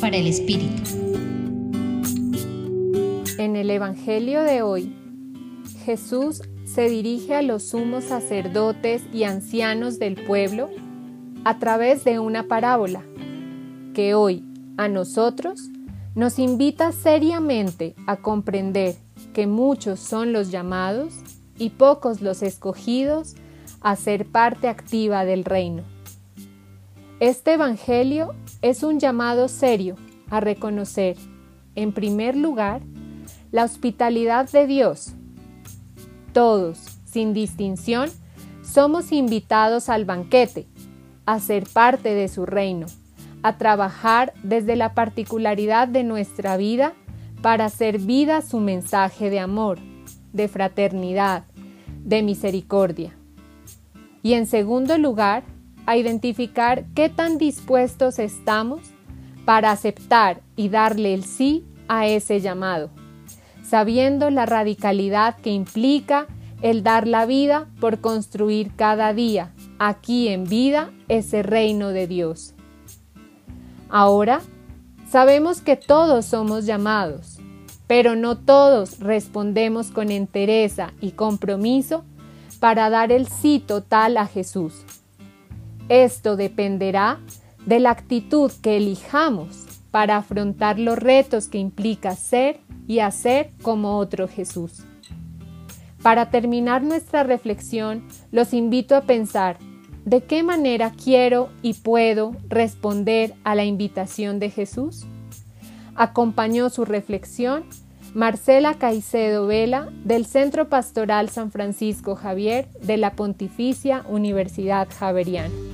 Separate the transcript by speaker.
Speaker 1: Para el Espíritu.
Speaker 2: En el Evangelio de hoy, Jesús se dirige a los sumos sacerdotes y ancianos del pueblo a través de una parábola que hoy a nosotros nos invita seriamente a comprender que muchos son los llamados y pocos los escogidos a ser parte activa del reino. Este Evangelio es un llamado serio a reconocer, en primer lugar, la hospitalidad de Dios. Todos, sin distinción, somos invitados al banquete, a ser parte de su reino, a trabajar desde la particularidad de nuestra vida para hacer vida su mensaje de amor, de fraternidad, de misericordia. Y en segundo lugar, a identificar qué tan dispuestos estamos para aceptar y darle el sí a ese llamado, sabiendo la radicalidad que implica el dar la vida por construir cada día, aquí en vida, ese reino de Dios. Ahora, sabemos que todos somos llamados, pero no todos respondemos con entereza y compromiso para dar el sí total a Jesús. Esto dependerá de la actitud que elijamos para afrontar los retos que implica ser y hacer como otro Jesús. Para terminar nuestra reflexión, los invito a pensar de qué manera quiero y puedo responder a la invitación de Jesús. Acompañó su reflexión Marcela Caicedo Vela del Centro Pastoral San Francisco Javier de la Pontificia Universidad Javeriana.